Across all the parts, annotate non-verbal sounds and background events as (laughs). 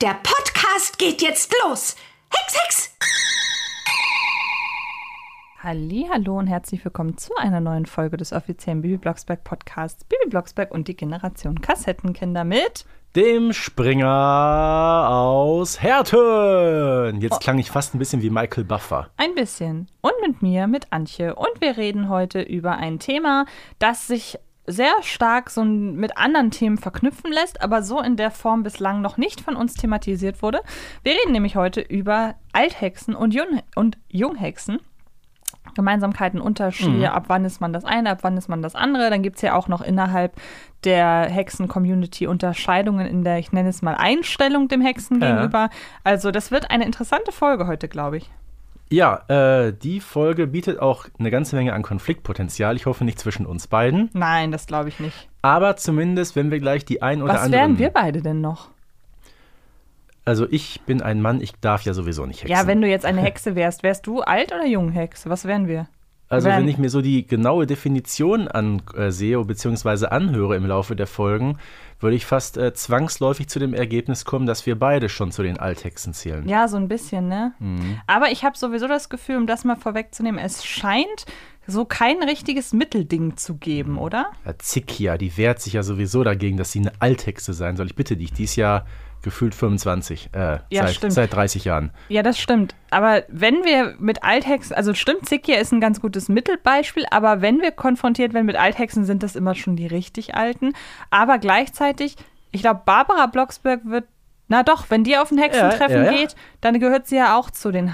Der Podcast geht jetzt los. Hex, Hex! Hallo und herzlich willkommen zu einer neuen Folge des offiziellen Bibi Blocksberg Podcasts Bibi Blocksberg und die Generation Kassettenkinder mit dem Springer aus Herten. Jetzt klang ich fast ein bisschen wie Michael Buffer. Ein bisschen. Und mit mir, mit Antje. Und wir reden heute über ein Thema, das sich sehr stark so mit anderen Themen verknüpfen lässt, aber so in der Form bislang noch nicht von uns thematisiert wurde. Wir reden nämlich heute über Althexen und, Jung und Junghexen. Gemeinsamkeiten, Unterschiede, mhm. ab wann ist man das eine, ab wann ist man das andere. Dann gibt es ja auch noch innerhalb der Hexen-Community Unterscheidungen in der, ich nenne es mal, Einstellung dem Hexen ja. gegenüber. Also das wird eine interessante Folge heute, glaube ich. Ja, äh, die Folge bietet auch eine ganze Menge an Konfliktpotenzial. Ich hoffe nicht zwischen uns beiden. Nein, das glaube ich nicht. Aber zumindest, wenn wir gleich die ein oder Was andere. Was wären wir beide denn noch? Also ich bin ein Mann, ich darf ja sowieso nicht hexen. Ja, wenn du jetzt eine Hexe wärst, wärst du alt oder jung Hexe? Was wären wir? Also wenn ich mir so die genaue Definition ansehe bzw. anhöre im Laufe der Folgen, würde ich fast äh, zwangsläufig zu dem Ergebnis kommen, dass wir beide schon zu den Althexen zählen. Ja, so ein bisschen, ne? Mhm. Aber ich habe sowieso das Gefühl, um das mal vorwegzunehmen, es scheint so kein richtiges Mittelding zu geben, oder? Ja, Zikia, die wehrt sich ja sowieso dagegen, dass sie eine Althexe sein soll. Ich bitte dich, die ist ja gefühlt 25, äh, ja, seit, stimmt. seit 30 Jahren. Ja, das stimmt. Aber wenn wir mit Althexen, also stimmt, Zikia ist ein ganz gutes Mittelbeispiel, aber wenn wir konfrontiert werden mit Althexen, sind das immer schon die richtig alten. Aber gleichzeitig, ich glaube, Barbara Blocksberg wird na doch, wenn die auf ein Hexentreffen ja, ja, ja. geht, dann gehört sie ja auch zu den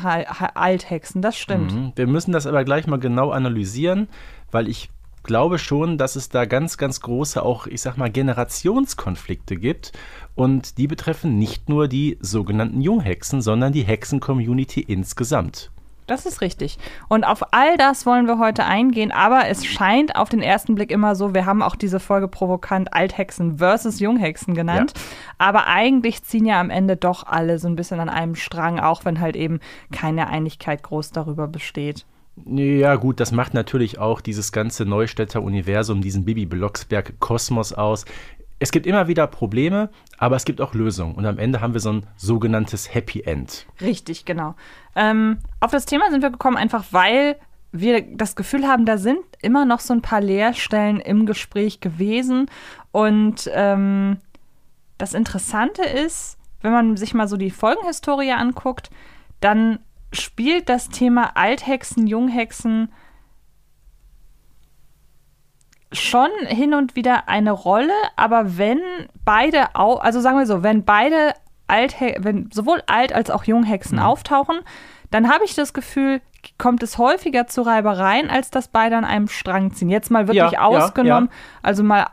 Althexen, das stimmt. Mhm. Wir müssen das aber gleich mal genau analysieren, weil ich glaube schon, dass es da ganz, ganz große auch, ich sag mal, Generationskonflikte gibt. Und die betreffen nicht nur die sogenannten Junghexen, sondern die Hexen-Community insgesamt. Das ist richtig. Und auf all das wollen wir heute eingehen, aber es scheint auf den ersten Blick immer so, wir haben auch diese Folge provokant Althexen versus Junghexen genannt, ja. aber eigentlich ziehen ja am Ende doch alle so ein bisschen an einem Strang, auch wenn halt eben keine Einigkeit groß darüber besteht. Ja, gut, das macht natürlich auch dieses ganze Neustädter Universum, diesen Bibi Blocksberg-Kosmos aus. Es gibt immer wieder Probleme, aber es gibt auch Lösungen. Und am Ende haben wir so ein sogenanntes Happy End. Richtig, genau. Ähm, auf das Thema sind wir gekommen, einfach weil wir das Gefühl haben, da sind immer noch so ein paar Leerstellen im Gespräch gewesen. Und ähm, das Interessante ist, wenn man sich mal so die Folgenhistorie anguckt, dann spielt das Thema Althexen, Junghexen schon hin und wieder eine Rolle, aber wenn beide, au also sagen wir so, wenn beide Althex wenn sowohl Alt- als auch Junghexen mhm. auftauchen, dann habe ich das Gefühl, kommt es häufiger zu Reibereien, als dass beide an einem Strang ziehen. Jetzt mal wirklich ja, ausgenommen, ja, ja. also mal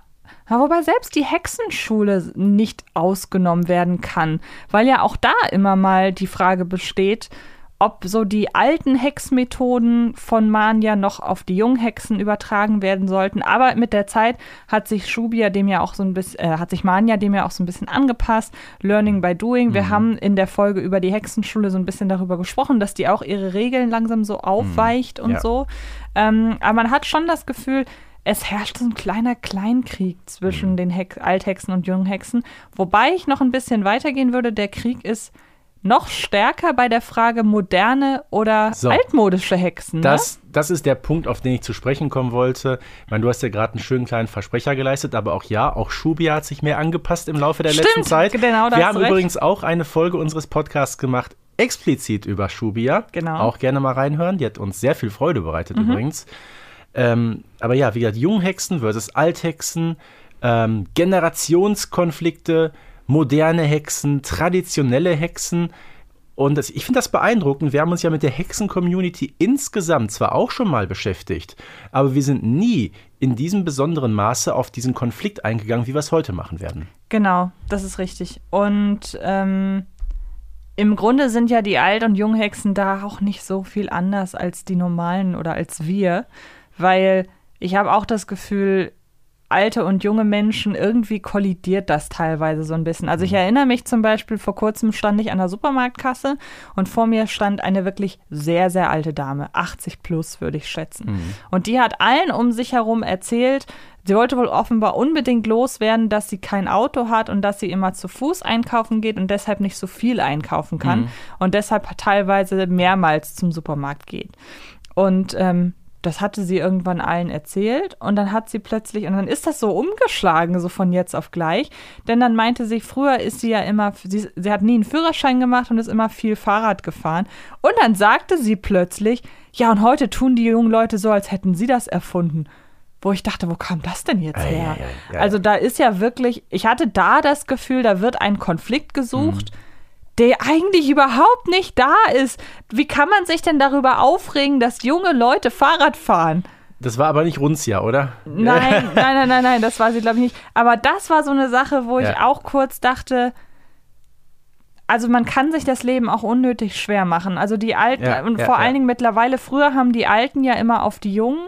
wobei selbst die Hexenschule nicht ausgenommen werden kann, weil ja auch da immer mal die Frage besteht, ob so die alten Hexmethoden von Mania noch auf die jungen Hexen übertragen werden sollten. Aber mit der Zeit hat sich Shubia dem ja auch so ein bisschen, äh, hat sich Mania dem ja auch so ein bisschen angepasst. Learning by doing. Wir mhm. haben in der Folge über die Hexenschule so ein bisschen darüber gesprochen, dass die auch ihre Regeln langsam so aufweicht mhm. und ja. so. Ähm, aber man hat schon das Gefühl, es herrscht so ein kleiner Kleinkrieg zwischen mhm. den Hex Althexen und Junghexen. Wobei ich noch ein bisschen weitergehen würde. Der Krieg ist noch stärker bei der Frage moderne oder so, altmodische Hexen. Ne? Das, das ist der Punkt, auf den ich zu sprechen kommen wollte. Ich meine, du hast ja gerade einen schönen kleinen Versprecher geleistet, aber auch ja, auch Shubia hat sich mehr angepasst im Laufe der Stimmt, letzten Zeit. Genau, Wir haben recht. übrigens auch eine Folge unseres Podcasts gemacht, explizit über Shubia. Genau. Auch gerne mal reinhören. Die hat uns sehr viel Freude bereitet mhm. übrigens. Ähm, aber ja, wie gesagt, Junghexen versus Althexen, ähm, Generationskonflikte, moderne Hexen, traditionelle Hexen. Und das, ich finde das beeindruckend. Wir haben uns ja mit der Hexen-Community insgesamt zwar auch schon mal beschäftigt, aber wir sind nie in diesem besonderen Maße auf diesen Konflikt eingegangen, wie wir es heute machen werden. Genau, das ist richtig. Und ähm, im Grunde sind ja die Alt- und Junghexen da auch nicht so viel anders als die normalen oder als wir, weil ich habe auch das Gefühl, alte und junge Menschen, irgendwie kollidiert das teilweise so ein bisschen. Also ich erinnere mich zum Beispiel, vor kurzem stand ich an der Supermarktkasse und vor mir stand eine wirklich sehr, sehr alte Dame, 80 plus würde ich schätzen. Und die hat allen um sich herum erzählt, sie wollte wohl offenbar unbedingt loswerden, dass sie kein Auto hat und dass sie immer zu Fuß einkaufen geht und deshalb nicht so viel einkaufen kann und deshalb teilweise mehrmals zum Supermarkt geht. Und ähm, das hatte sie irgendwann allen erzählt und dann hat sie plötzlich, und dann ist das so umgeschlagen, so von jetzt auf gleich, denn dann meinte sie, früher ist sie ja immer, sie, sie hat nie einen Führerschein gemacht und ist immer viel Fahrrad gefahren und dann sagte sie plötzlich, ja und heute tun die jungen Leute so, als hätten sie das erfunden. Wo ich dachte, wo kam das denn jetzt her? ei, ei, ja, also da ist ja wirklich, ich hatte da das Gefühl, da wird ein Konflikt gesucht, der eigentlich überhaupt nicht da ist. Wie kann man sich denn darüber aufregen, dass junge Leute Fahrrad fahren? Das war aber nicht Runzia, oder? Nein, (laughs) nein, nein, nein, nein, das war sie, glaube ich, nicht. Aber das war so eine Sache, wo ich Ja. auch kurz dachte, also man kann sich das Leben auch unnötig schwer machen. Also die Alten, Ja, und ja, vor allen Dingen mittlerweile, früher haben die Alten ja immer auf die Jungen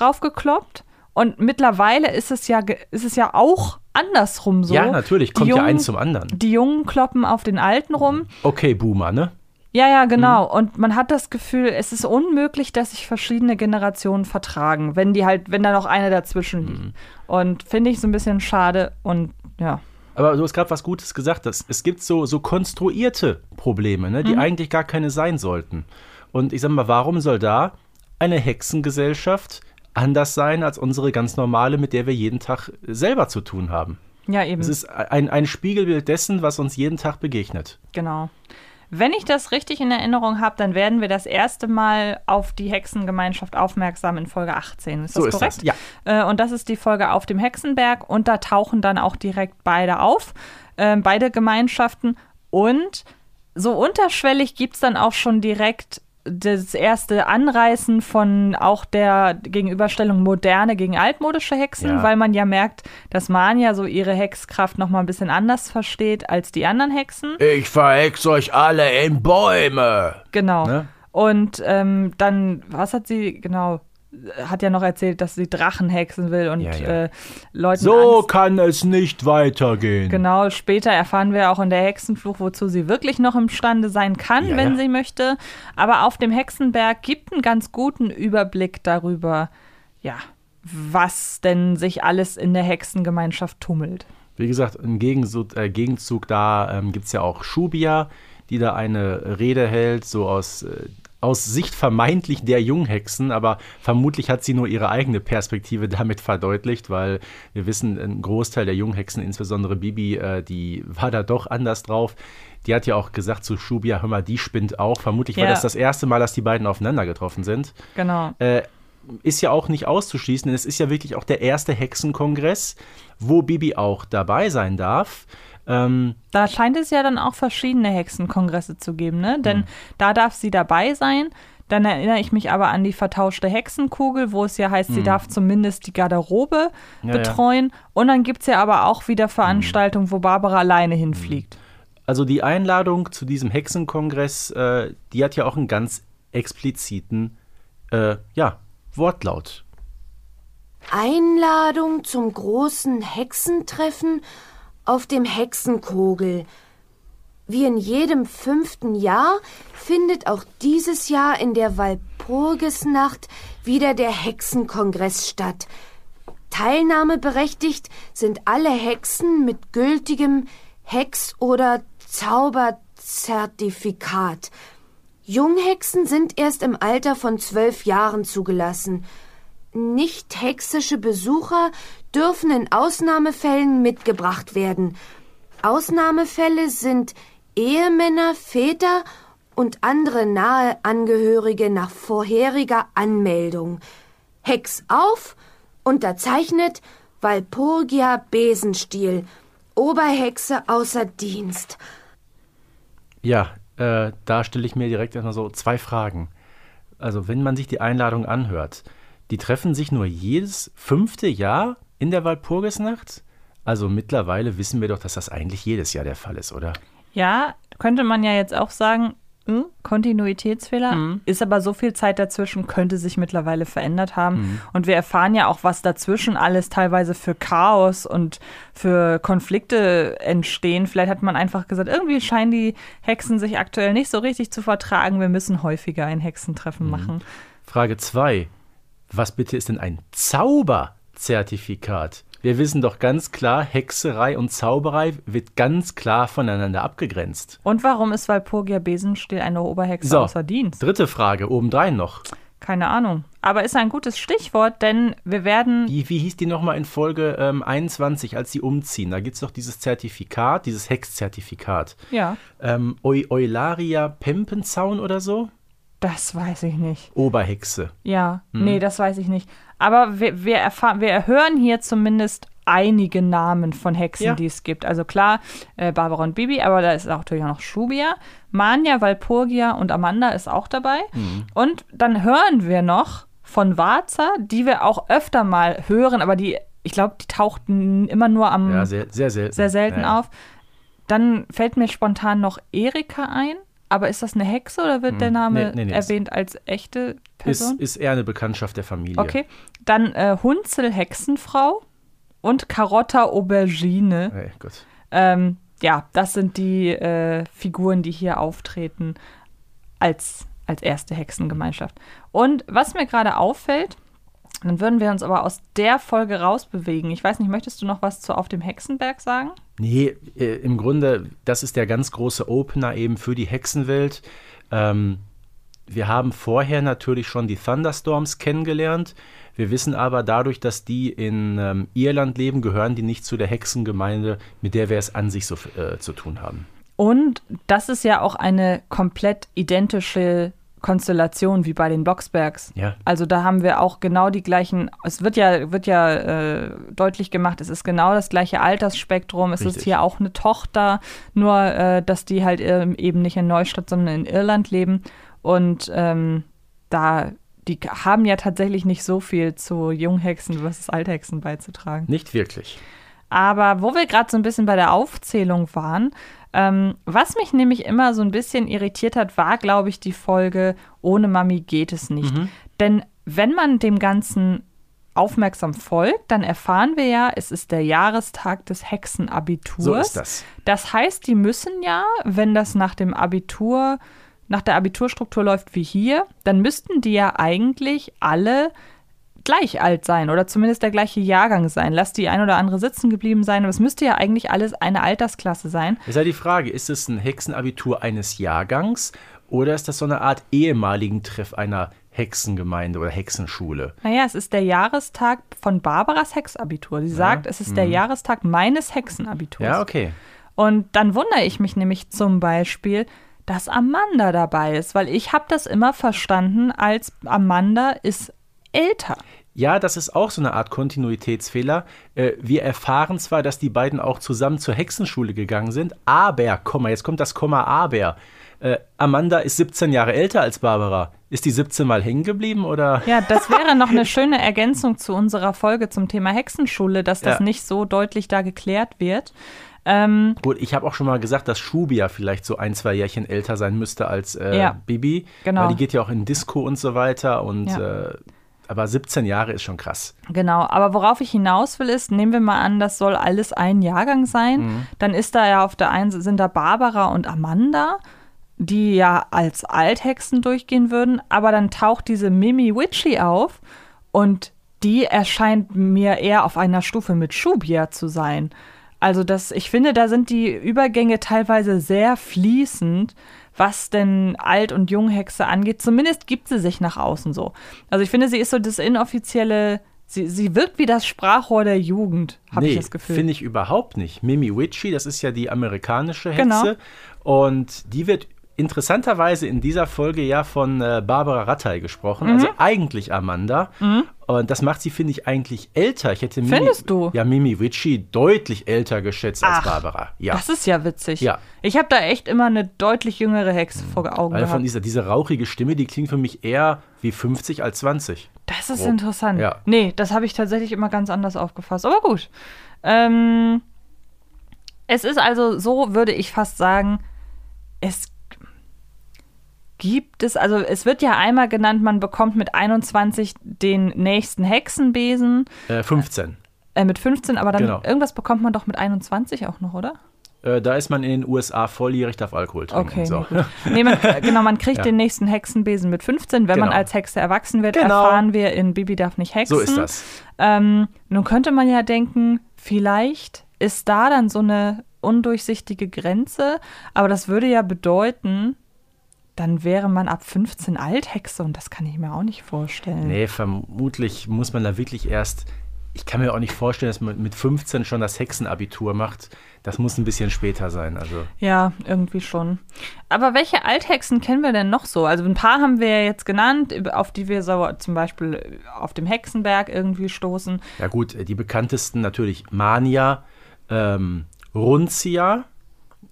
raufgekloppt. Und mittlerweile ist es ja, ist es ja auch andersrum so. Ja, natürlich, kommt ja Jungen- eins zum anderen. Die Jungen kloppen auf den Alten rum. Okay, Boomer, ne? Ja, ja, Mhm. genau. Und man hat das Gefühl, es ist unmöglich, dass sich verschiedene Generationen vertragen, wenn die halt, wenn da noch eine dazwischen Mhm. liegt. Und finde ich so ein bisschen schade und ja. Aber du hast gerade was Gutes gesagt. Dass es gibt so, so konstruierte Probleme, ne, die eigentlich gar keine sein sollten. Und ich sag mal, warum soll da eine Hexengesellschaft anders sein als unsere ganz normale, mit der wir jeden Tag selber zu tun haben? Ja, eben. Es ist ein, ein Spiegelbild dessen, was uns jeden Tag begegnet. Genau. Wenn ich das richtig in Erinnerung habe, dann werden wir das erste Mal auf die Hexengemeinschaft aufmerksam in Folge 18. Ist das So ist korrekt? das, ja. Äh, und das ist die Folge auf dem Hexenberg und da tauchen dann auch direkt beide auf, ähm, beide Gemeinschaften. Und so unterschwellig gibt es dann auch schon direkt das erste Anreißen von auch der Gegenüberstellung moderne gegen altmodische Hexen, Ja. weil man ja merkt, dass Manja so ihre Hexkraft noch mal ein bisschen anders versteht als die anderen Hexen. Ich verhex euch alle in Bäume. Genau. Ne? Und ähm, dann, was hat sie, genau, hat ja noch erzählt, dass sie Drachen hexen will und Ja, ja. Äh, Leuten So Angst. kann es nicht weitergehen. Genau, später erfahren wir auch in der Hexenfluch, wozu sie wirklich noch imstande sein kann, Ja, wenn sie möchte. Aber auf dem Hexenberg gibt einen ganz guten Überblick darüber, ja, was denn sich alles in der Hexengemeinschaft tummelt. Wie gesagt, im Gegenzug, äh, Gegenzug da ähm, gibt es ja auch Shubia, die da eine Rede hält, so aus, äh, aus Sicht vermeintlich der Junghexen, aber vermutlich hat sie nur ihre eigene Perspektive damit verdeutlicht, weil wir wissen, ein Großteil der Junghexen, insbesondere Bibi, äh, die war da doch anders drauf. Die hat ja auch gesagt zu Shubia, hör mal, die spinnt auch. Vermutlich war Ja. das das erste Mal, dass die beiden aufeinander getroffen sind. Genau. Äh, ist ja auch nicht auszuschließen, denn es ist ja wirklich auch der erste Hexenkongress, wo Bibi auch dabei sein darf. Ähm, Da scheint es ja dann auch verschiedene Hexenkongresse zu geben, ne? Mhm. Denn da darf sie dabei sein. Dann erinnere ich mich aber an die vertauschte Hexenkugel, wo es ja heißt, sie darf zumindest die Garderobe Mhm. Ja, ja. betreuen. Und dann gibt es ja aber auch wieder Veranstaltungen, wo Barbara alleine hinfliegt. also die Einladung zu diesem Hexenkongress, äh, die hat ja auch einen ganz expliziten, äh, ja, Wortlaut. Einladung zum großen Hexentreffen auf dem Hexenkogel. Wie in jedem fünften Jahr findet auch dieses Jahr in der Walpurgisnacht wieder der Hexenkongress statt. Teilnahmeberechtigt sind alle Hexen mit gültigem Hex- oder Zauberzertifikat. Junghexen sind erst im Alter von zwölf Jahren zugelassen. Nicht hexische Besucher dürfen in Ausnahmefällen mitgebracht werden. Ausnahmefälle sind Ehemänner, Väter und andere nahe Angehörige nach vorheriger Anmeldung. Hex auf, unterzeichnet Walpurgia Besenstiel, Oberhexe außer Dienst. Ja, äh, da stelle ich mir direkt erstmal so zwei Fragen. Also, wenn man sich die Einladung anhört, die treffen sich nur jedes fünfte Jahr in der Walpurgisnacht? Also mittlerweile wissen wir doch, dass das eigentlich jedes Jahr der Fall ist, oder? Ja, könnte man ja jetzt auch sagen, hm, Kontinuitätsfehler. Ist aber so viel Zeit dazwischen, könnte sich mittlerweile verändert haben. Und wir erfahren ja auch, was dazwischen alles teilweise für Chaos und für Konflikte entstehen. Vielleicht hat man einfach gesagt, irgendwie scheinen die Hexen sich aktuell nicht so richtig zu vertragen. Wir müssen häufiger ein Hexentreffen machen. Frage 2. Was bitte ist denn ein Zauberzertifikat? Wir wissen doch ganz klar, Hexerei und Zauberei wird ganz klar voneinander abgegrenzt. Und warum ist Walpurgia Besenstiel eine Oberhexe So. außer Dienst? Dritte Frage, obendrein noch. Keine Ahnung. Aber ist ein gutes Stichwort, denn wir werden. Wie, wie hieß die nochmal in Folge ähm, 21, als sie umziehen? Da gibt es doch dieses Zertifikat, dieses Hexzertifikat. Ja, Ähm, Eu Eularia Pempenzaun oder so? das weiß ich nicht. Oberhexe. Ja, Hm. nee, das weiß ich nicht. Aber wir, wir, erfahren, wir hören hier zumindest einige Namen von Hexen, Ja. die es gibt. Also klar, äh, Barbara und Bibi, aber da ist auch natürlich auch noch Shubia. Manja, Walpurgia und Amanda ist auch dabei. Mhm. Und dann hören wir noch von Warza, die wir auch öfter mal hören, aber die, ich glaube, die tauchten immer nur am Ja, sehr, sehr selten. sehr selten ja. auf. Dann fällt mir spontan noch Erika ein. Aber ist das eine Hexe oder wird der Name Hm. Nee, nee, nee, erwähnt als echte Ist, Person? ist eher eine Bekanntschaft der Familie. Okay. Dann äh, Hunzel Hexenfrau und Karotta Aubergine. Hey, gut. Ähm, ja, das sind die äh, Figuren, die hier auftreten als, als erste Hexengemeinschaft. Und was mir gerade auffällt, dann würden wir uns aber aus der Folge rausbewegen. Ich weiß nicht, möchtest du noch was zu Auf dem Hexenberg sagen? Nee, äh, im Grunde, das ist der ganz große Opener eben für die Hexenwelt. Ähm, wir haben vorher natürlich schon die Thunderstorms kennengelernt. Wir wissen aber dadurch, dass die in ähm, Irland leben, gehören die nicht zu der Hexengemeinde, mit der wir es an sich so äh, zu tun haben. Und das ist ja auch eine komplett identische Konstellation wie bei den Blocksbergs. Ja. Also da haben wir auch genau die gleichen, es wird ja, wird ja äh, deutlich gemacht, es ist genau das gleiche Altersspektrum, es ist Richtig. hier auch eine Tochter, nur äh, dass die halt ähm, eben nicht in Neustadt, sondern in Irland leben. Und ähm, da, die haben ja tatsächlich nicht so viel zu Junghexen versus Althexen beizutragen. Nicht wirklich. Aber wo wir gerade so ein bisschen bei der Aufzählung waren, ähm, was mich nämlich immer so ein bisschen irritiert hat, war, glaube ich, die Folge Ohne Mami geht es nicht. Denn wenn man dem Ganzen aufmerksam folgt, dann erfahren wir ja, es ist der Jahrestag des Hexenabiturs. So ist das. Das heißt, die müssen ja, wenn das nach dem Abitur, nach der Abiturstruktur läuft wie hier, dann müssten die ja eigentlich alle gleich alt sein oder zumindest der gleiche Jahrgang sein. Lass die ein oder andere sitzen geblieben sein, aber es müsste ja eigentlich alles eine Altersklasse sein. Ist ja die Frage, ist es ein Hexenabitur eines Jahrgangs oder ist das so eine Art ehemaligen Treff einer Hexengemeinde oder Hexenschule? Naja, es ist der Jahrestag von Barbaras Hexabitur. Sie sagt, es ist der Jahrestag meines Hexenabiturs. Ja, okay. Und dann wundere ich mich nämlich zum Beispiel, dass Amanda dabei ist, weil ich habe das immer verstanden als Amanda ist älter. Ja, das ist auch so eine Art Kontinuitätsfehler. Äh, Wir erfahren zwar, dass die beiden auch zusammen zur Hexenschule gegangen sind, aber, Komma, jetzt kommt das Komma, aber. Äh, Amanda ist 17 Jahre älter als Barbara. Ist die 17 mal hängen geblieben oder? Ja, das (laughs) wäre noch eine schöne Ergänzung zu unserer Folge zum Thema Hexenschule, dass das Ja. nicht so deutlich da geklärt wird. Ähm, Gut, ich habe auch schon mal gesagt, dass Shubia vielleicht so ein, zwei Jährchen älter sein müsste als äh, Ja, Bibi. genau. Weil die geht ja auch in Disco und so weiter. Und Ja. äh, aber 17 Jahre ist schon krass. Genau, aber worauf ich hinaus will, ist, nehmen wir mal an, das soll alles ein Jahrgang sein. Dann ist da ja auf der einen sind da Barbara und Amanda, die ja als Althexen durchgehen würden, aber dann taucht diese Mimi Witchy auf und die erscheint mir eher auf einer Stufe mit Shubia zu sein. Also das, ich finde, da sind die Übergänge teilweise sehr fließend, was denn Alt- und Junghexe angeht. Zumindest gibt sie sich nach außen so. Also ich finde, sie ist so das inoffizielle, sie, sie wirkt wie das Sprachrohr der Jugend, habe ich das Gefühl. finde ich überhaupt nicht. Mimi Witchy, das ist ja die amerikanische Hexe. Genau. Und die wird interessanterweise in dieser Folge ja von äh, Barbara Rattay gesprochen, Mhm. also eigentlich Amanda. Und das macht sie, finde ich, eigentlich älter. Ich hätte Mimi, Findest du? Ja, Mimi Witchy deutlich älter geschätzt als Ach, Barbara. Ja. Das ist ja witzig. Ja. Ich habe da echt immer eine deutlich jüngere Hexe vor Augen von gehabt. dieser, diese rauchige Stimme, die klingt für mich eher wie 50 als 20. Das ist Grob. interessant. Ja. Nee, das habe ich tatsächlich immer ganz anders aufgefasst. Aber gut. Ähm, es ist also so, würde ich fast sagen, es gibt es, also es wird ja einmal genannt, man bekommt mit 21 den nächsten Hexenbesen, Äh, 15. äh, mit 15, aber dann Genau. irgendwas bekommt man doch mit 21 auch noch, oder? Äh, da ist man in den USA volljährig, darf Alkohol trinken. Okay, so. nee, man, (laughs) genau, man kriegt Ja. den nächsten Hexenbesen mit 15. Wenn man Genau. als Hexe erwachsen wird, Genau. erfahren wir in Bibi darf nicht hexen. so ist das. Ähm, nun könnte man ja denken, vielleicht ist da dann so eine undurchsichtige Grenze, aber das würde ja bedeuten, dann wäre man ab 15 Althexe und das kann ich mir auch nicht vorstellen. Nee, vermutlich muss man da wirklich erst. Ich kann mir auch nicht vorstellen, dass man mit 15 schon das Hexenabitur macht. Das muss ein bisschen später sein. Also, Ja, irgendwie schon. Aber welche Althexen kennen wir denn noch so? Also ein paar haben wir ja jetzt genannt, auf die wir so zum Beispiel auf dem Hexenberg irgendwie stoßen. ja gut, die bekanntesten natürlich Mania, ähm, Runzia,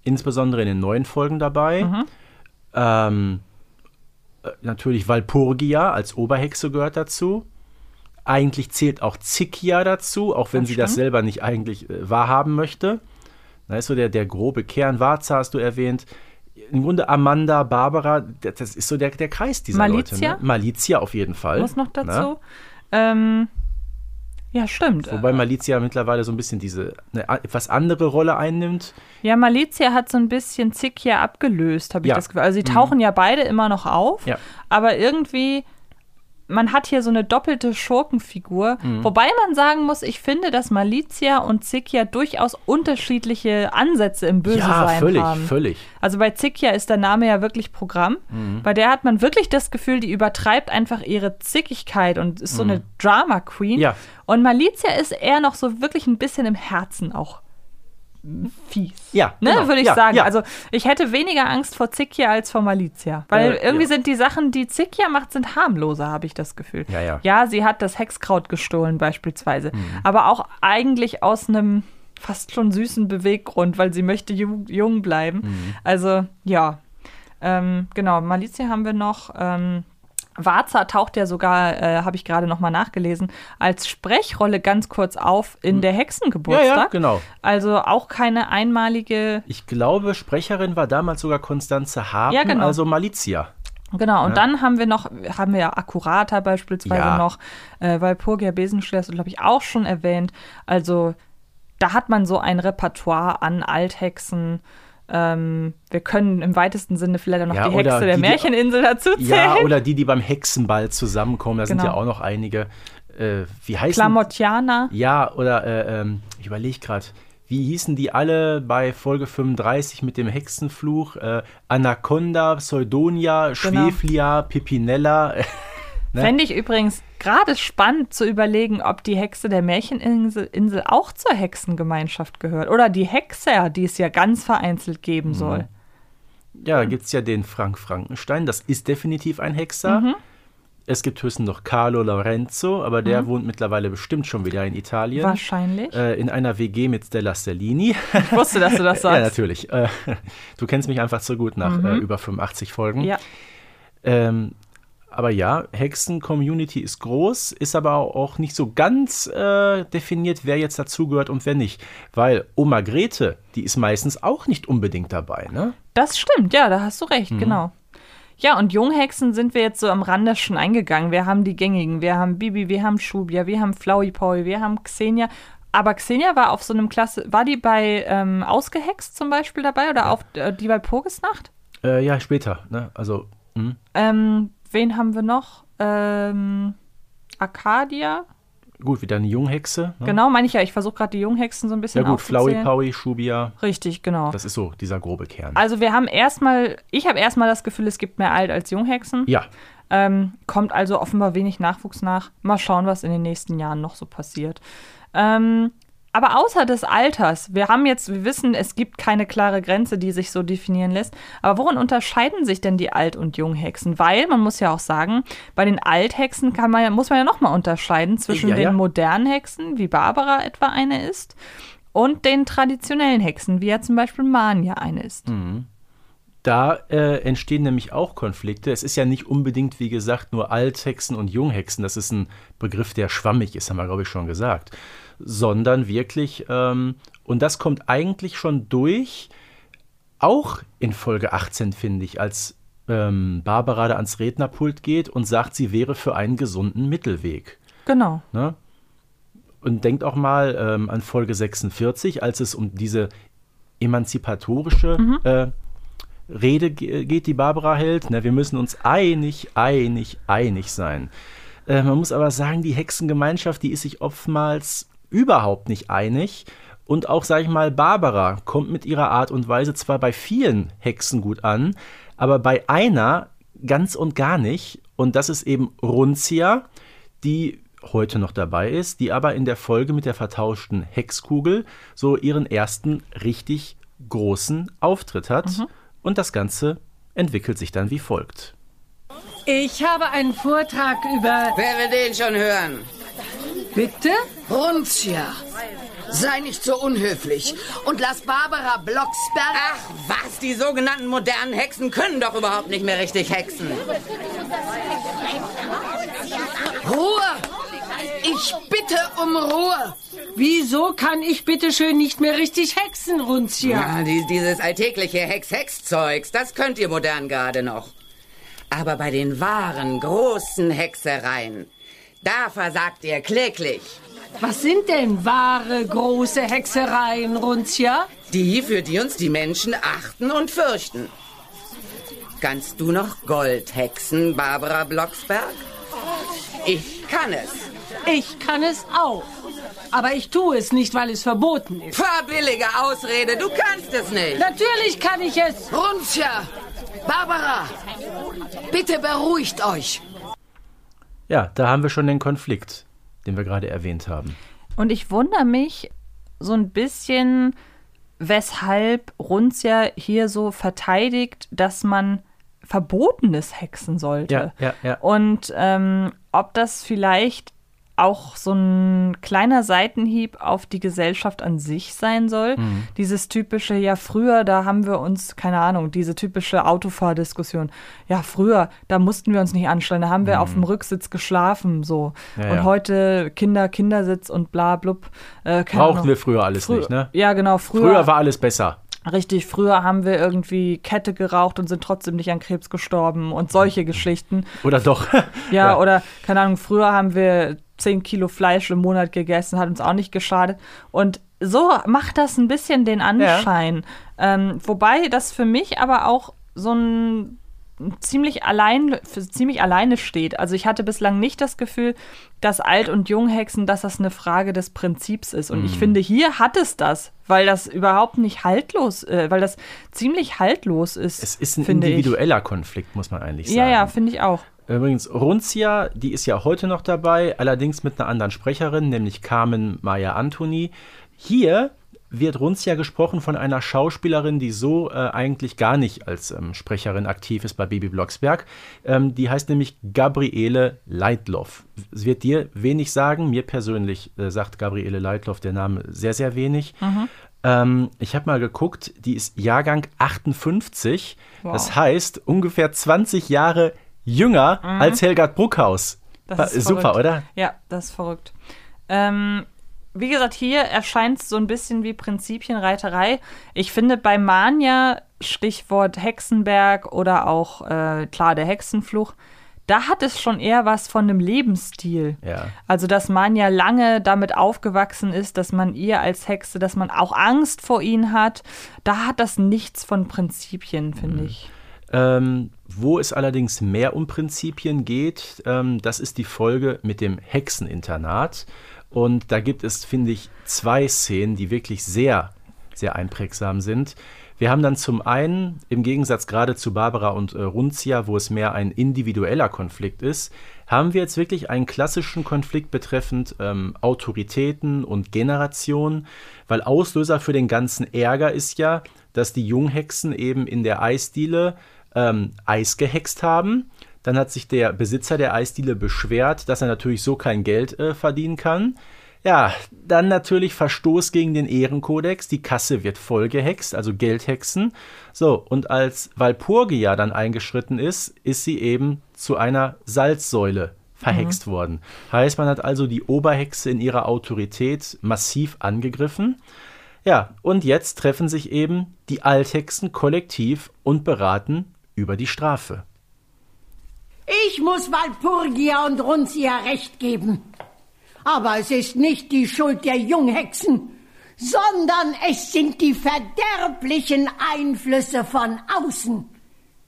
insbesondere in den neuen Folgen dabei. Mhm. Ähm, äh, natürlich Walpurgia als Oberhexe gehört dazu. Eigentlich zählt auch Zikia dazu, auch wenn Das sie das stimmt. selber nicht eigentlich äh, wahrhaben möchte. Da ist so der, der grobe Kern. Warza hast du erwähnt. Im Grunde Amanda, Barbara, das das ist so der, der Kreis dieser Malizia? Leute. Ne? Malizia auf jeden Fall. Muss noch Ne? dazu. Ähm, ja, stimmt. Wobei Malizia mittlerweile so ein bisschen diese eine etwas andere Rolle einnimmt. Ja, Malizia hat so ein bisschen Zikia abgelöst, habe ich Ja. das Gefühl. Also sie tauchen ja beide immer noch auf, Ja. aber irgendwie, man hat hier so eine doppelte Schurkenfigur. Mhm. Wobei man sagen muss, ich finde, dass Malizia und Zikia durchaus unterschiedliche Ansätze im Böse ja, völlig, haben. völlig. Also bei Zikia ist der Name ja wirklich Programm. Mhm. Bei der hat man wirklich das Gefühl, die übertreibt einfach ihre Zickigkeit und ist so eine Drama Queen. Mhm. Ja. Und Malizia ist eher noch so wirklich ein bisschen im Herzen auch fies. Ja, Ne, genau. würde ich ja, sagen. Ja. Also ich hätte weniger Angst vor Zikia als vor Malizia. Weil Äh, irgendwie ja. sind die Sachen, die Zikia macht, sind harmloser, habe ich das Gefühl. Ja, ja. Ja, sie hat das Hexkraut gestohlen beispielsweise. Mhm. Aber auch eigentlich aus einem fast schon süßen Beweggrund, weil sie möchte jung, jung bleiben. Mhm. Also ja, ähm, genau. Malizia haben wir noch. Ähm, Warza taucht ja sogar, äh, habe ich gerade noch mal nachgelesen, als Sprechrolle ganz kurz auf in der ja, Hexengeburtstag. ja, genau. Also auch keine einmalige Ich glaube, Sprecherin war damals sogar Konstanze Haben, Ja, genau. also Malizia. Genau, und Ja. dann haben wir noch, haben wir ja Akkurata beispielsweise Ja. noch, äh, Walpurgia Besenschler hast du, glaube ich, auch schon erwähnt. Also da hat man so ein Repertoire an Althexen. Ähm, wir können im weitesten Sinne vielleicht auch noch Ja, die Hexe der die, Märcheninsel dazu zählen. Ja, oder die, die beim Hexenball zusammenkommen, da sind Genau. ja auch noch einige. Äh, wie heißen Klamottiana. Ja, oder äh, ähm, ich überlege gerade, wie hießen die alle bei Folge 35 mit dem Hexenfluch? Äh, Anaconda, Pseudonia, Genau. Schweflia, Pipinella. (laughs) ne? Fände ich übrigens gerade spannend zu überlegen, ob die Hexe der Märcheninsel Insel auch zur Hexengemeinschaft gehört. Oder die Hexer, die es ja ganz vereinzelt geben Mhm. soll. Ja, da gibt es ja den Frank Frankenstein, das ist definitiv ein Hexer. Mhm. Es gibt höchstens noch Carlo Lorenzo, aber der wohnt mittlerweile bestimmt schon wieder in Italien. Wahrscheinlich. Äh, in einer WG mit Stella Stellini. Ich wusste, dass du das (laughs) sagst. ja, natürlich. Äh, (laughs) du kennst mich einfach so gut nach äh, über 85 Folgen. Ja. Ähm, aber ja, Hexen-Community ist groß, ist aber auch nicht so ganz äh, definiert, wer jetzt dazugehört und wer nicht. Weil Oma Grete, die ist meistens auch nicht unbedingt dabei, ne? Das stimmt, ja, da hast du recht, Mhm. genau. Ja, und Junghexen sind wir jetzt so am Rande schon eingegangen. Wir haben die gängigen, wir haben Bibi, wir haben Schubia, wir haben Flauipaui, wir haben Xenia. Aber Xenia war auf so einem Klasse, war die bei ähm, Ausgehext zum Beispiel dabei oder auf äh, die bei Purgesnacht? Äh, ja, später, ne? Also, hm. Ähm, wen haben wir noch? Ähm, Arcadia? gut, wieder eine Junghexe. Ne? Genau, meine ich ja. Ich versuche gerade die Junghexen so ein bisschen Ja gut, Flowey. Powy, Schubia, Richtig, genau. das ist so dieser grobe Kern. Also wir haben erstmal, ich habe erstmal das Gefühl, es gibt mehr Alt als Junghexen. ja, Ähm, kommt also offenbar wenig Nachwuchs nach. Mal schauen, was in den nächsten Jahren noch so passiert. Ähm, aber außer des Alters, wir haben jetzt, wir wissen, es gibt keine klare Grenze, die sich so definieren lässt. Aber worin unterscheiden sich denn die Alt- und Junghexen? Weil man muss ja auch sagen, bei den Althexen kann man ja, muss man ja nochmal unterscheiden zwischen Ja, ja. den modernen Hexen, wie Barbara etwa eine ist, und den traditionellen Hexen, wie ja zum Beispiel Mania eine ist. Da äh, entstehen nämlich auch Konflikte. Es ist ja nicht unbedingt, wie gesagt, nur Althexen und Junghexen. Das ist ein Begriff, der schwammig ist, haben wir, glaube ich, schon gesagt. Sondern wirklich, ähm, und das kommt eigentlich schon durch, auch in Folge 18, finde ich, als ähm, Barbara da ans Rednerpult geht und sagt, sie wäre für einen gesunden Mittelweg. Genau. Ne? Und denkt auch mal ähm, an Folge 46, als es um diese emanzipatorische äh, Rede ge- geht, die Barbara hält. Ne? Wir müssen uns einig, einig, einig sein. Äh, man muss aber sagen, die Hexengemeinschaft, die ist sich oftmals überhaupt nicht einig. Und auch, sag ich mal, Barbara kommt mit ihrer Art und Weise zwar bei vielen Hexen gut an, aber bei einer ganz und gar nicht. Und das ist eben Runzia, die heute noch dabei ist, die aber in der Folge mit der vertauschten Hexkugel so ihren ersten richtig großen Auftritt hat. Und das Ganze entwickelt sich dann wie folgt. Ich habe einen Vortrag über. Wer will den schon hören? Bitte? Runzia. Sei nicht so unhöflich und lass Barbara Blocksberg. Ach was, die sogenannten modernen Hexen können doch überhaupt nicht mehr richtig hexen. Ruhe! Ich bitte um Ruhe! Wieso kann ich bitte schön nicht mehr richtig hexen, Runzia? Ja, die, dieses alltägliche Hex-Hex-Zeugs, das könnt ihr modern gerade noch. Aber bei den wahren, großen Hexereien, da versagt ihr kläglich. Was sind denn wahre große Hexereien, Runzia? Die, für die uns die Menschen achten und fürchten. Kannst du noch Gold hexen, Barbara Blocksberg? Ich kann es. Ich kann es auch. Aber ich tue es nicht, weil es verboten ist. Verbillige Ausrede, du kannst es nicht. Natürlich kann ich es. Runzia! Barbara! Bitte beruhigt euch! Ja, da haben wir schon den Konflikt, den wir gerade erwähnt haben. Und ich wundere mich so ein bisschen, weshalb Runzia hier so verteidigt, dass man Verbotenes hexen sollte. Ja, ja, ja. Und ähm, ob das vielleicht auch so ein kleiner Seitenhieb auf die Gesellschaft an sich sein soll. Mhm. Dieses typische, ja, früher, da haben wir uns, keine Ahnung, diese typische Autofahrdiskussion. Ja, früher, da mussten wir uns nicht anstellen, da haben wir auf dem Rücksitz geschlafen, so. Mhm. Ja, und ja. heute Kinder, Kindersitz und bla, blub. Äh, Brauchten Ahnung. wir früher alles Frü- nicht, ne? Ja, genau, früher. Früher war alles besser. Richtig, früher haben wir irgendwie Kette geraucht und sind trotzdem nicht an Krebs gestorben und solche Geschichten. Oder doch? (laughs) Ja, oder, keine Ahnung, früher haben wir 10 Kilo Fleisch im Monat gegessen, hat uns auch nicht geschadet. Und so macht das ein bisschen den Anschein. Ähm, wobei das für mich aber auch so ein ziemlich allein ziemlich alleine steht. Also ich hatte bislang nicht das Gefühl, dass Alt- und Junghexen, dass das eine Frage des Prinzips ist. Und Mhm. ich finde, hier hat es das, weil das überhaupt nicht haltlos, äh, weil das ziemlich haltlos ist. Es ist ein finde ich. individueller Konflikt, muss man eigentlich sagen. Ja, ja, finde ich auch. Übrigens, Runzia, die ist ja heute noch dabei, allerdings mit einer anderen Sprecherin, nämlich Carmen Maya Antoni. Hier wird Runzia gesprochen von einer Schauspielerin, die so äh, eigentlich gar nicht als ähm, Sprecherin aktiv ist bei Baby Blocksberg. Ähm, die heißt nämlich Gabriele Leitloff. Es wird dir wenig sagen, mir persönlich äh, sagt Gabriele Leitloff der Name sehr, sehr wenig. Ähm, ich habe mal geguckt, die ist Jahrgang 58. Das heißt ungefähr 20 Jahre jünger als Helgard Bruckhaus. Das War- ist Super, verrückt. oder? Ja, das ist verrückt. Ähm, wie gesagt, hier erscheint es so ein bisschen wie Prinzipienreiterei. Ich finde bei Mania, Stichwort Hexenberg oder auch, äh, klar, der Hexenfluch, da hat es schon eher was von einem Lebensstil. Ja. Also, dass Manja lange damit aufgewachsen ist, dass man ihr als Hexe, dass man auch Angst vor ihnen hat. Da hat das nichts von Prinzipien, finde ich. Ähm, wo es allerdings mehr um Prinzipien geht, ähm, das ist die Folge mit dem Hexeninternat. Und da gibt es, finde ich, zwei Szenen, die wirklich sehr, sehr einprägsam sind. Wir haben dann zum einen, im Gegensatz gerade zu Barbara und äh, Runzia, wo es mehr ein individueller Konflikt ist, haben wir jetzt wirklich einen klassischen Konflikt betreffend ähm, Autoritäten und Generation, weil Auslöser für den ganzen Ärger ist ja, dass die Junghexen eben in der Eisdiele ähm, Eis gehext haben. Dann hat sich der Besitzer der Eisdiele beschwert, dass er natürlich so kein Geld äh, verdienen kann. Ja, dann natürlich Verstoß gegen den Ehrenkodex. Die Kasse wird vollgehext, also Geldhexen. So, und als Walpurgia dann eingeschritten ist, ist sie eben zu einer Salzsäule verhext worden. Heißt, man hat also die Oberhexe in ihrer Autorität massiv angegriffen. Ja, und jetzt treffen sich eben die Althexen kollektiv und beraten über die Strafe. Ich muss Walpurgia und Runzia recht geben. Aber es ist nicht die Schuld der Junghexen, sondern es sind die verderblichen Einflüsse von außen,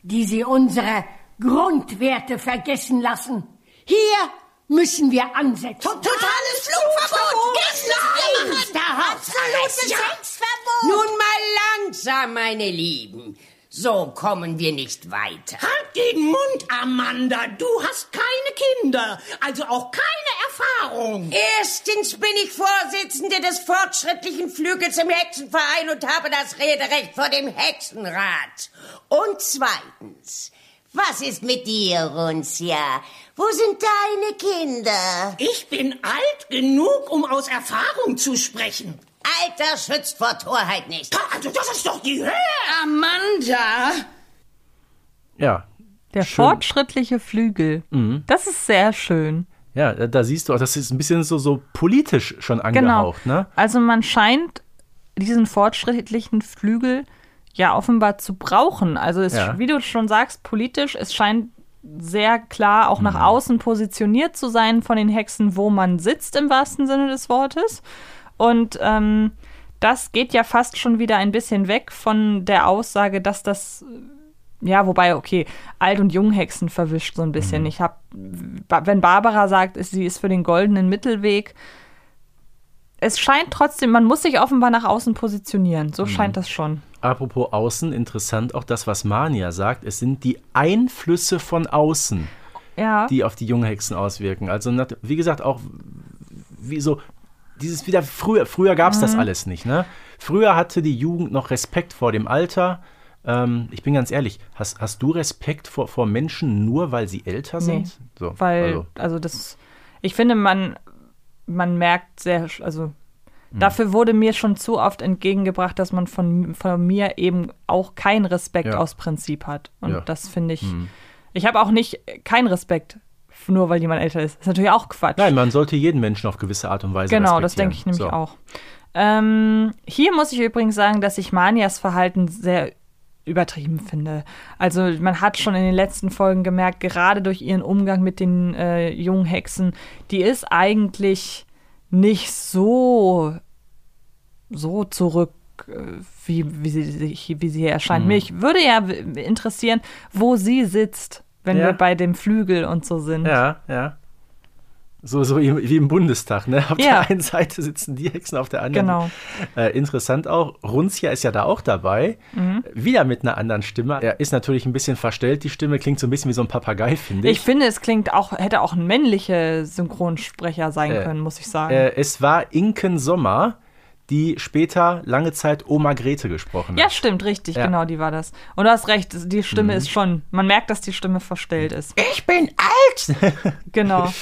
die sie unsere Grundwerte vergessen lassen. Hier müssen wir ansetzen. Totales Flugverbot! Nein, da Absolutes Sexverbot! Nun mal langsam, meine Lieben. So kommen wir nicht weiter. Halt den Mund, Amanda. Du hast keine Kinder, also auch keine Erfahrung. Erstens bin ich Vorsitzende des fortschrittlichen Flügels im Hexenverein und habe das Rederecht vor dem Hexenrat. Und zweitens, was ist mit dir, Runzia? Wo sind deine Kinder? Ich bin alt genug, um aus Erfahrung zu sprechen. Alter schützt vor Torheit nicht. Also das ist doch die Höhe. Amanda! Ja. Der Schön. fortschrittliche Flügel. Das ist sehr schön. Ja, da- da siehst du auch, das ist ein bisschen so, so politisch schon Genau. angehaucht, ne? Also man scheint diesen fortschrittlichen Flügel ja offenbar zu brauchen. Also es, Ja. wie du schon sagst, politisch, es scheint sehr klar auch Mhm. nach außen positioniert zu sein von den Hexen, wo man sitzt im wahrsten Sinne des Wortes. Und ähm, das geht ja fast schon wieder ein bisschen weg von der Aussage, dass das ja, wobei, okay, Alt- und Junghexen verwischt so ein bisschen. Mhm. Ich habe, wenn Barbara sagt, sie ist für den goldenen Mittelweg, es scheint trotzdem, man muss sich offenbar nach außen positionieren. Mhm. So scheint das schon. Apropos außen, interessant auch das, was Mania sagt. Es sind die Einflüsse von außen, Ja. die auf die Junghexen auswirken. Also, wie gesagt, auch wie so, dieses wieder früher, früher gab es das alles nicht, ne? Früher hatte die Jugend noch Respekt vor dem Alter. Ähm, ich bin ganz ehrlich, hast, hast du Respekt vor, vor Menschen nur, weil sie älter Nee, sind? So, Weil, also, also das, ich finde, man, man merkt sehr, also Hm. dafür wurde mir schon zu oft entgegengebracht, dass man von, von mir eben auch keinen Respekt Ja. aus Prinzip hat. Und Ja. Das finde ich, ich habe auch nicht keinen Respekt, nur weil jemand älter ist. Das ist natürlich auch Quatsch. nein, man sollte jeden Menschen auf gewisse Art und Weise Genau, das denke ich nämlich So. auch. Ähm, hier muss ich übrigens sagen, dass ich Manias Verhalten sehr übertrieben finde. Also man hat schon in den letzten Folgen gemerkt, gerade durch ihren Umgang mit den äh, jungen Hexen, die ist eigentlich nicht so so zurück, äh, wie, wie, sie, sich- wie sie hier erscheint. Mhm. Mich würde ja interessieren, wo sie sitzt, wenn Ja. wir bei dem Flügel und so sind. Ja, ja. So, so wie im Bundestag, ne? Auf Ja. der einen Seite sitzen die Hexen, auf der anderen. Genau. Äh, interessant auch, Runzia ist ja da auch dabei. Mhm. Wieder mit einer anderen Stimme. Er ist natürlich ein bisschen verstellt, die Stimme klingt so ein bisschen wie so ein Papagei, finde ich. Ich finde, es klingt auch, hätte auch ein männlicher Synchronsprecher sein Äh, können, muss ich sagen. äh, es war Inken Sommer, die später lange Zeit Oma Grete gesprochen ja, hat. stimmt, richtig, Ja. genau, die war das. Und du hast recht, die Stimme Mhm. ist schon, man merkt, dass die Stimme verstellt ist. Ich bin alt! (laughs) Genau.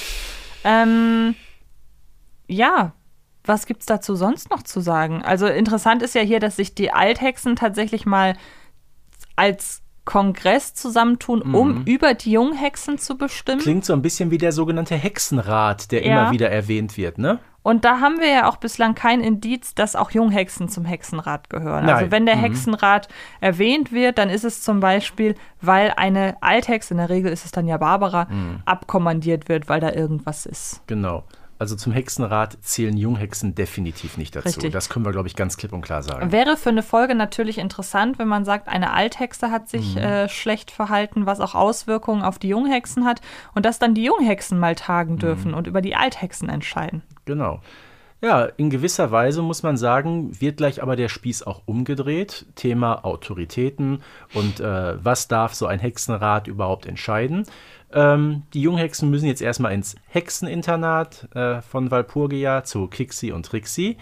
ähm, ja, was gibt's dazu sonst noch zu sagen? Also interessant ist ja hier, dass sich die Althexen tatsächlich mal als Kongress zusammentun, um über die Junghexen zu bestimmen. Mhm. Klingt so ein bisschen wie der sogenannte Hexenrat, der Ja. immer wieder erwähnt wird, ne? Und da haben wir ja auch bislang kein Indiz, dass auch Junghexen zum Hexenrat gehören. Nein. Also wenn der Mhm. Hexenrat erwähnt wird, dann ist es zum Beispiel, weil eine Althexe, in der Regel ist es dann ja Barbara, Mhm. abkommandiert wird, weil da irgendwas ist. Genau. Also zum Hexenrat zählen Junghexen definitiv nicht dazu. Richtig. Das können wir, glaube ich, ganz klipp und klar sagen. Wäre für eine Folge natürlich interessant, wenn man sagt, eine Althexe hat Mhm. sich äh, schlecht verhalten, was auch Auswirkungen auf die Junghexen hat und dass dann die Junghexen mal tagen dürfen Mhm. und über die Althexen entscheiden. Genau. Ja, in gewisser Weise muss man sagen, wird gleich aber der Spieß auch umgedreht. Thema Autoritäten und äh, was darf so ein Hexenrat überhaupt entscheiden. Ähm, die Junghexen müssen jetzt erstmal ins Hexeninternat äh, von Walpurgia zu Kixi und Trixi.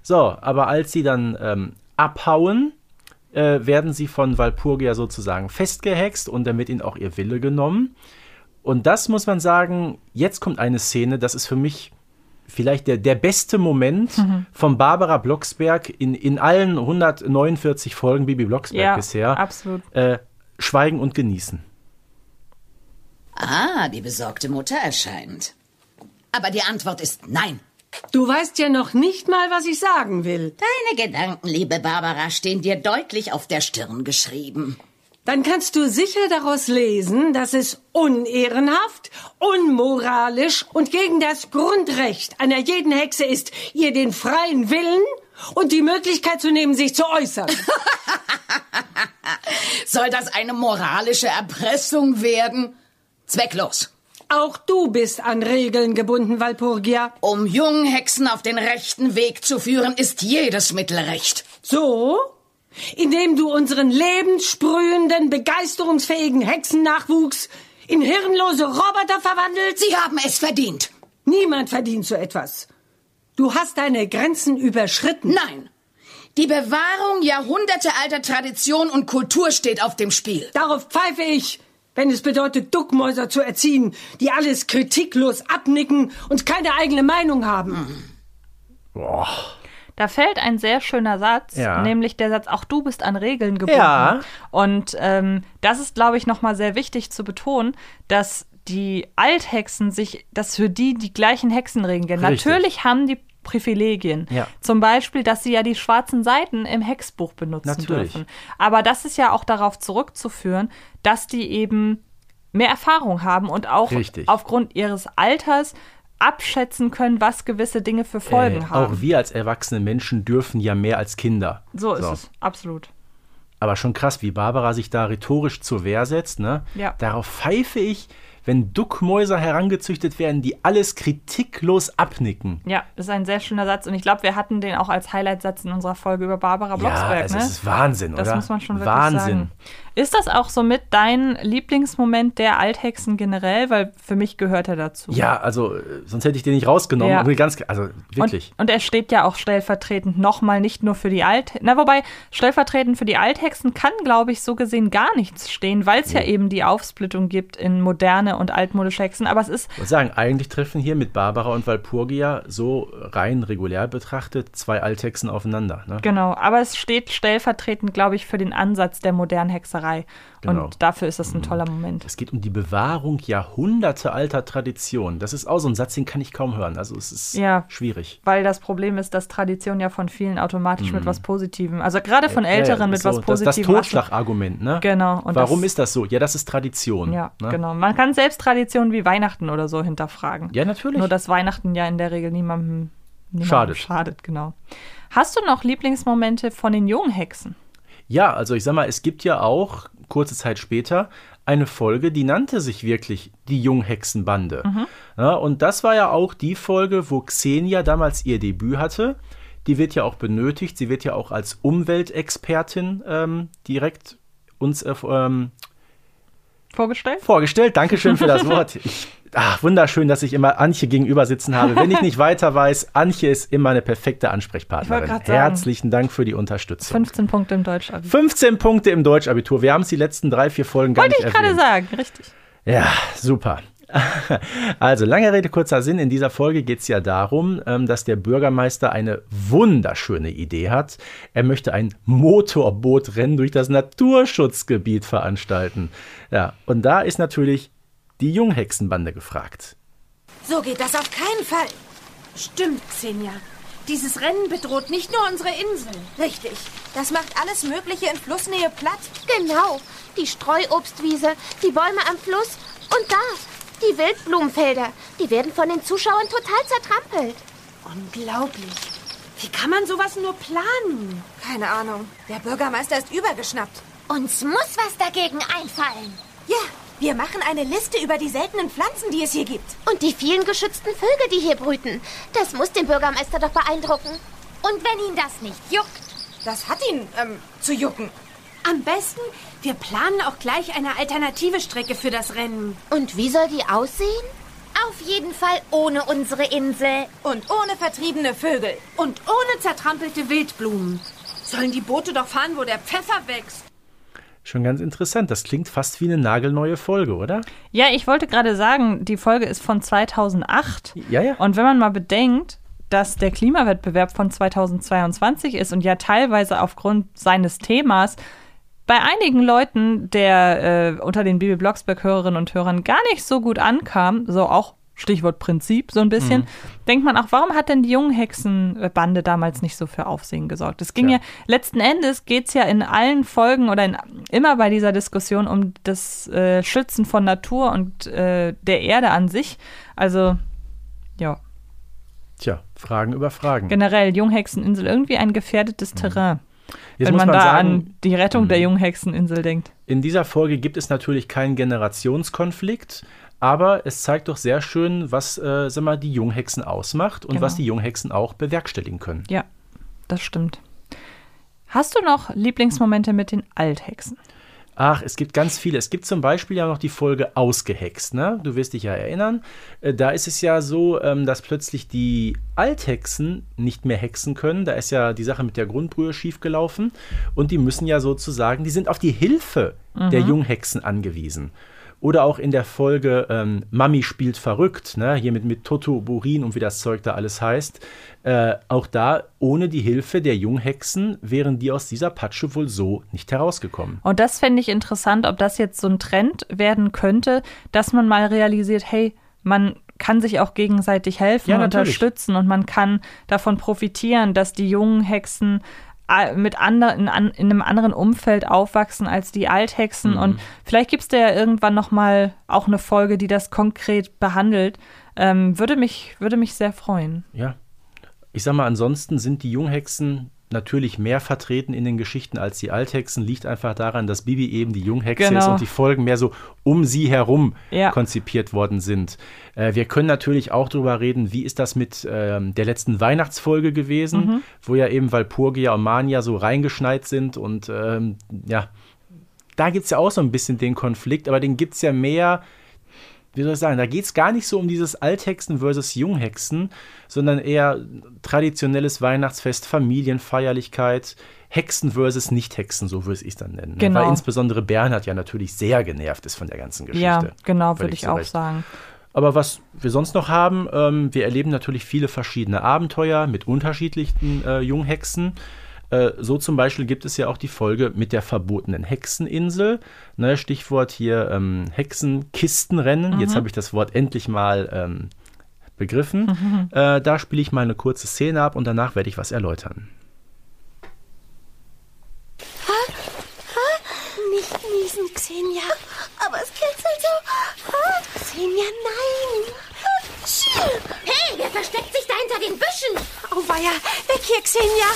So, aber als sie dann ähm, abhauen, äh, werden sie von Walpurgia sozusagen festgehext und damit ihnen auch ihr Wille genommen. Und das muss man sagen, jetzt kommt eine Szene, das ist für mich vielleicht der, der beste Moment Mhm. von Barbara Blocksberg in, in allen 149 Folgen Bibi Blocksberg Ja, bisher. absolut. Äh, schweigen und genießen. Ah, die besorgte Mutter erscheint. Aber die Antwort ist nein. Du weißt ja noch nicht mal, was ich sagen will. Deine Gedanken, liebe Barbara, stehen dir deutlich auf der Stirn geschrieben. Dann kannst du sicher daraus lesen, dass es unehrenhaft, unmoralisch und gegen das Grundrecht einer jeden Hexe ist, ihr den freien Willen und die Möglichkeit zu nehmen, sich zu äußern. (laughs) Soll das eine moralische Erpressung werden? Zwecklos. Auch du bist an Regeln gebunden, Walpurgia. Um jungen Hexen auf den rechten Weg zu führen, ist jedes Mittel recht. So? Indem du unseren lebenssprühenden, begeisterungsfähigen Hexennachwuchs in hirnlose Roboter verwandelst? Sie haben es verdient. Niemand verdient so etwas. Du hast deine Grenzen überschritten. Nein. Die Bewahrung jahrhundertealter Tradition und Kultur steht auf dem Spiel. Darauf pfeife ich, wenn es bedeutet, Duckmäuser zu erziehen, die alles kritiklos abnicken und keine eigene Meinung haben. Boah. Da fällt ein sehr schöner Satz, Ja. nämlich der Satz, auch du bist an Regeln gebunden. Ja. Und ähm, das ist, glaube ich, nochmal sehr wichtig zu betonen, dass die Althexen sich, dass für die die gleichen Hexenregeln gelten. Natürlich haben die Privilegien. Ja. Zum Beispiel, dass sie ja die schwarzen Seiten im Hexbuch benutzen Natürlich. dürfen. Aber das ist ja auch darauf zurückzuführen, dass die eben mehr Erfahrung haben und auch Richtig. aufgrund ihres Alters abschätzen können, was gewisse Dinge für Folgen Äh, haben. auch wir als erwachsene Menschen dürfen ja mehr als Kinder. So ist es, absolut. Aber schon krass, wie Barbara sich da rhetorisch zur Wehr setzt. Ne? Ja. Darauf pfeife ich, wenn Duckmäuser herangezüchtet werden, die alles kritiklos abnicken. Ja, das ist ein sehr schöner Satz und ich glaube, wir hatten den auch als Highlight-Satz in unserer Folge über Barbara Ja, Blocksberg. also ne? es ist Wahnsinn, das oder? muss man schon wirklich Wahnsinn. sagen. Ist das auch so mit dein Lieblingsmoment der Althexen generell? Weil für mich gehört er dazu. Ja, also äh, sonst hätte ich den nicht rausgenommen. Ja. Ganz, also wirklich. Und, und er steht ja auch stellvertretend nochmal nicht nur für die Alt... Na, wobei, stellvertretend für die Althexen kann, glaube ich, so gesehen gar nichts stehen, weil es ja eben die Aufsplittung gibt in moderne und altmodische Hexen. Aber es ist Ich muss sagen, eigentlich treffen hier mit Barbara und Walpurgia so rein regulär betrachtet zwei Althexen aufeinander. Ne? Genau, aber es steht stellvertretend, glaube ich, für den Ansatz der modernen Hexerei. Genau. Und dafür ist das ein toller Moment. Es geht um die Bewahrung jahrhundertealter Tradition. Das ist auch so ein Satz, den kann ich kaum hören. Also es ist Ja. schwierig. Weil das Problem ist, dass Tradition ja von vielen automatisch mit was Positivem, also gerade von Älteren Mhm. Ja, mit so, was das, Positivem. das Totschlagargument, ne? Genau, und Warum das- ist das so? Ja, das ist Tradition. Ja, ne? genau. Man kann selbst Traditionen wie Weihnachten oder so hinterfragen. Ja, natürlich. Nur, dass Weihnachten ja in der Regel niemandem, niemandem Schadet. schadet. Genau. Hast du noch Lieblingsmomente von den jungen Hexen? Ja, also ich sag mal, es gibt ja auch kurze Zeit später eine Folge, die nannte sich wirklich die Junghexenbande. Mhm. Ja, und das war ja auch die Folge, wo Xenia damals ihr Debüt hatte. Die wird ja auch benötigt. Sie wird ja auch als Umweltexpertin ähm, direkt uns äh, ähm, Vorgestellt? vorgestellt. Dankeschön für das (laughs) Wort. Ich, ach, wunderschön, dass ich immer Antje gegenüber sitzen habe. Wenn ich nicht weiter weiß, Antje ist immer eine perfekte Ansprechpartnerin. sagen. Herzlichen Dank für die Unterstützung. 15 Punkte im Deutsch. 15 Punkte im Deutschabitur. Wir haben es die letzten drei, vier Folgen gar Wollte nicht ich gerade sagen, richtig. Ja, super. Also, lange Rede, kurzer Sinn. In dieser Folge geht es ja darum, ähm, dass der Bürgermeister eine wunderschöne Idee hat. Er möchte ein Motorbootrennen durch das Naturschutzgebiet veranstalten. Ja, und da ist natürlich die Junghexenbande gefragt. So geht das auf keinen Fall. Stimmt, Xenia. Dieses Rennen bedroht nicht nur unsere Insel. Richtig. Das macht alles Mögliche in Flussnähe platt. Genau. Die Streuobstwiese, die Bäume am Fluss und da, die Wildblumenfelder. Die werden von den Zuschauern total zertrampelt. Unglaublich. Wie kann man sowas nur planen? Keine Ahnung. Der Bürgermeister ist übergeschnappt. Uns muss was dagegen einfallen. Ja, wir machen eine Liste über die seltenen Pflanzen, die es hier gibt. Und die vielen geschützten Vögel, die hier brüten. Das muss den Bürgermeister doch beeindrucken. Und wenn ihn das nicht juckt, Das hat ihn, ähm, zu jucken. Am besten, wir planen auch gleich eine alternative Strecke für das Rennen. Und wie soll die aussehen? Auf jeden Fall ohne unsere Insel. Und ohne vertriebene Vögel. Und ohne zertrampelte Wildblumen. Sollen die Boote doch fahren, wo der Pfeffer wächst. Schon ganz interessant. Das klingt fast wie eine nagelneue Folge, oder? Ja, ich wollte gerade sagen, die Folge ist von 2008. Ja, ja. Und wenn man mal bedenkt, dass der Klimawettbewerb von 2022 ist und ja teilweise aufgrund seines Themas bei einigen Leuten, der äh, unter den Bibi Blocksberg Hörerinnen und Hörern gar nicht so gut ankam, so auch Stichwort Prinzip so ein bisschen, Mhm. denkt man auch, warum hat denn die Junghexenbande damals nicht so für Aufsehen gesorgt? Es ging ja, letzten Endes geht es ja in allen Folgen oder in, immer bei dieser Diskussion um das äh, Schützen von Natur und äh, der Erde an sich. Also, ja, Tja, Fragen über Fragen. generell Junghexeninsel irgendwie ein gefährdetes Terrain. Jetzt wenn man, man da sagen, an die Rettung der Mhm. Junghexeninsel denkt. In dieser Folge gibt es natürlich keinen Generationskonflikt, aber es zeigt doch sehr schön, was äh, sag mal, die Junghexen ausmacht und Genau. was die Junghexen auch bewerkstelligen können. Ja, das stimmt. Hast du noch Lieblingsmomente mit den Althexen? Ach, es gibt ganz viele. Es gibt zum Beispiel ja noch die Folge Ausgehext. Ne? Du wirst dich ja erinnern. Äh, Da ist es ja so, ähm, dass plötzlich die Althexen nicht mehr hexen können. Da ist ja die Sache mit der Grundbrühe schiefgelaufen. Und die müssen ja sozusagen, die sind auf die Hilfe der Mhm. Junghexen angewiesen. Oder auch in der Folge ähm, Mami spielt verrückt, ne? hier mit, mit Toto Burin und wie das Zeug da alles heißt. Äh, auch da, ohne die Hilfe der Junghexen, wären die aus dieser Patsche wohl so nicht herausgekommen. Und das fände ich interessant, ob das jetzt so ein Trend werden könnte, dass man mal realisiert, hey, man kann sich auch gegenseitig helfen Ja, unterstützen und man kann davon profitieren, dass die jungen Hexen mit anderen, in, an- in einem anderen Umfeld aufwachsen als die Althexen. Mhm. Und vielleicht gibt es da ja irgendwann noch mal auch eine Folge, die das konkret behandelt. Ähm, würde, mich, würde mich sehr freuen. Ja. Ich sag mal, ansonsten sind die Junghexen natürlich mehr vertreten in den Geschichten als die Althexen. Liegt einfach daran, dass Bibi eben die Junghexe Genau. ist und die Folgen mehr so um sie herum Ja. konzipiert worden sind. Äh, wir können natürlich auch darüber reden, wie ist das mit ähm, der letzten Weihnachtsfolge gewesen, Mhm. wo ja eben Walpurgia und Mania so reingeschneit sind und ähm, ja, da gibt es ja auch so ein bisschen den Konflikt, aber den gibt es ja mehr wie soll ich sagen, da geht es gar nicht so um dieses Althexen versus Junghexen, sondern eher traditionelles Weihnachtsfest, Familienfeierlichkeit, Hexen versus Nicht-Hexen, so würde ich es dann nennen. Genau. Weil insbesondere Bernhard ja natürlich sehr genervt ist von der ganzen Geschichte. Ja, genau, würde ich zu auch Recht. sagen. Aber was wir sonst noch haben, ähm, wir erleben natürlich viele verschiedene Abenteuer mit unterschiedlichen äh, Junghexen. Äh, so zum Beispiel gibt es ja auch die Folge mit der verbotenen Hexeninsel. Ne, Stichwort hier ähm, Hexenkistenrennen. Mhm. Jetzt habe ich das Wort endlich mal ähm, begriffen. Mhm. (laughs) Äh, da spiele ich mal eine kurze Szene ab und danach werde ich was erläutern. Nicht niesen, Xenia. Aber es kitzelt so. Ah, Xenia, nein. Hey, versteckt sich da hinter den Büschen? Oh weia, weg hier, Xenia.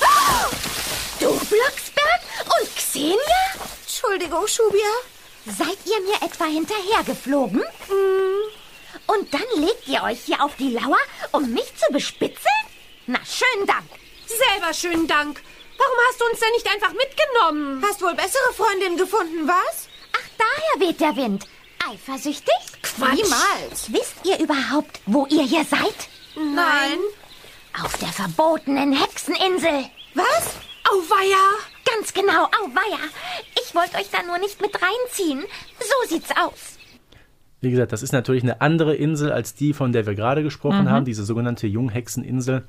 Ah! Du, Blocksberg und Xenia? Entschuldigung, Schubia. Seid ihr mir etwa hinterhergeflogen? Und dann legt ihr euch hier auf die Lauer, um mich zu bespitzeln? Na, schönen Dank. Selber schönen Dank. Warum hast du uns denn nicht einfach mitgenommen? Hast wohl bessere Freundinnen gefunden, was? Ach, daher weht der Wind. Eifersüchtig? Quatsch. Niemals. Wisst ihr überhaupt, wo ihr hier seid? Nein. Auf der verbotenen Hexeninsel. Was? Auweia. Ganz genau, auweia. Ich wollte euch da nur nicht mit reinziehen. So sieht's aus. Wie gesagt, das ist natürlich eine andere Insel als die, von der wir gerade gesprochen Mhm. haben, diese sogenannte Junghexeninsel.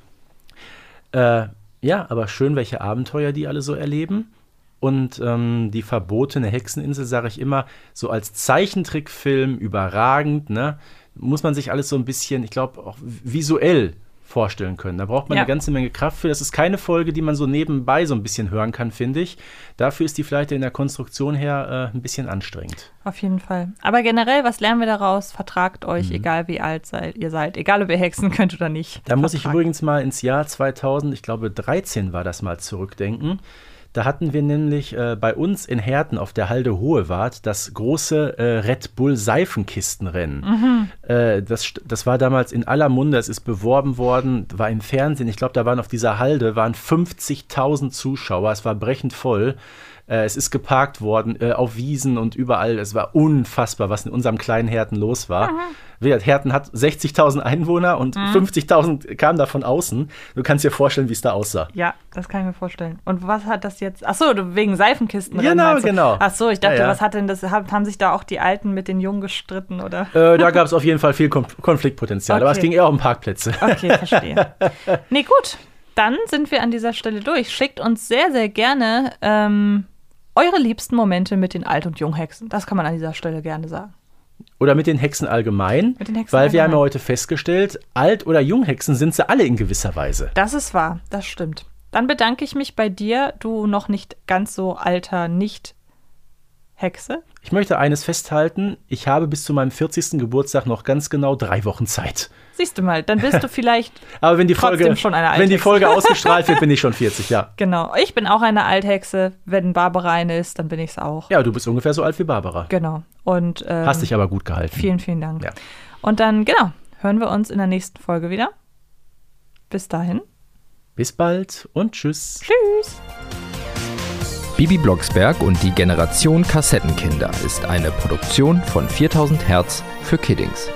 Äh, ja, aber schön, welche Abenteuer die alle so erleben. Und ähm, die verbotene Hexeninsel, sage ich immer, so als Zeichentrickfilm überragend, ne? Muss man sich alles so ein bisschen, ich glaube, auch visuell vorstellen können. Da braucht man Ja. eine ganze Menge Kraft für. Das ist keine Folge, die man so nebenbei so ein bisschen hören kann, finde ich. Dafür ist die vielleicht in der Konstruktion her äh, ein bisschen anstrengend. Auf jeden Fall. Aber generell, was lernen wir daraus? Vertragt Mhm. euch, egal wie alt seid, ihr seid. Egal, ob ihr hexen (laughs) könnt oder nicht. Da muss ich Vertragt. übrigens mal ins Jahr 2000, ich glaube 13 war das mal zurückdenken. Da hatten wir nämlich äh, bei uns in Herten auf der Halde Hohewart das große äh, Red Bull Seifenkistenrennen. Mhm. Äh, das, das war damals in aller Munde, es ist beworben worden, war im Fernsehen. Ich glaube, da waren auf dieser Halde waren 50.000 Zuschauer, es war brechend voll. Äh, es ist geparkt worden äh, auf Wiesen und überall. Es war unfassbar, was in unserem kleinen Herten los war. Wie gesagt, Herten hat 60.000 Einwohner und Mhm. 50.000 kamen da von außen. Du kannst dir vorstellen, wie es da aussah. Ja, das kann ich mir vorstellen. Und was hat das jetzt? Ach so, wegen Seifenkisten. Genau, genau. Ach so, ich dachte, Ja, ja. was hat denn das? Haben, sich da auch die Alten mit den Jungen gestritten oder? Äh, da gab es auf jeden Fall viel Konf Konfliktpotenzial, aber es Okay. ging eher um Parkplätze. Okay, verstehe. (laughs) nee, gut. Dann sind wir an dieser Stelle durch. Schickt uns sehr, sehr gerne ähm, eure liebsten Momente mit den Alt- und Junghexen. Das kann man an dieser Stelle gerne sagen. oder mit den Hexen allgemein? Mit den Hexen Weil wir haben ja allgemein. heute festgestellt, Alt- oder Junghexen sind sie alle in gewisser Weise. Das ist wahr, das stimmt. Dann bedanke ich mich bei dir, du noch nicht ganz so alter Nicht-Hexe. Ich möchte eines festhalten, ich habe bis zu meinem 40. Geburtstag noch ganz genau drei Wochen Zeit. Siehst du mal, dann bist du vielleicht (laughs) Aber wenn die Trotzdem Folge, schon eine wenn die Althexe. Folge (laughs) ausgestrahlt wird, bin ich schon 40, ja. Genau. Ich bin auch eine Althexe. Wenn Barbara eine ist, dann bin ich es auch. Ja, du bist ungefähr so alt wie Barbara. Genau. Und ähm, Hast dich aber gut gehalten. vielen, vielen Dank. Ja. Und dann, genau, hören wir uns in der nächsten Folge wieder. Bis dahin. Bis bald und tschüss. Tschüss. Bibi Blocksberg und die Generation Kassettenkinder ist eine Produktion von 4000 Hertz für Kiddings.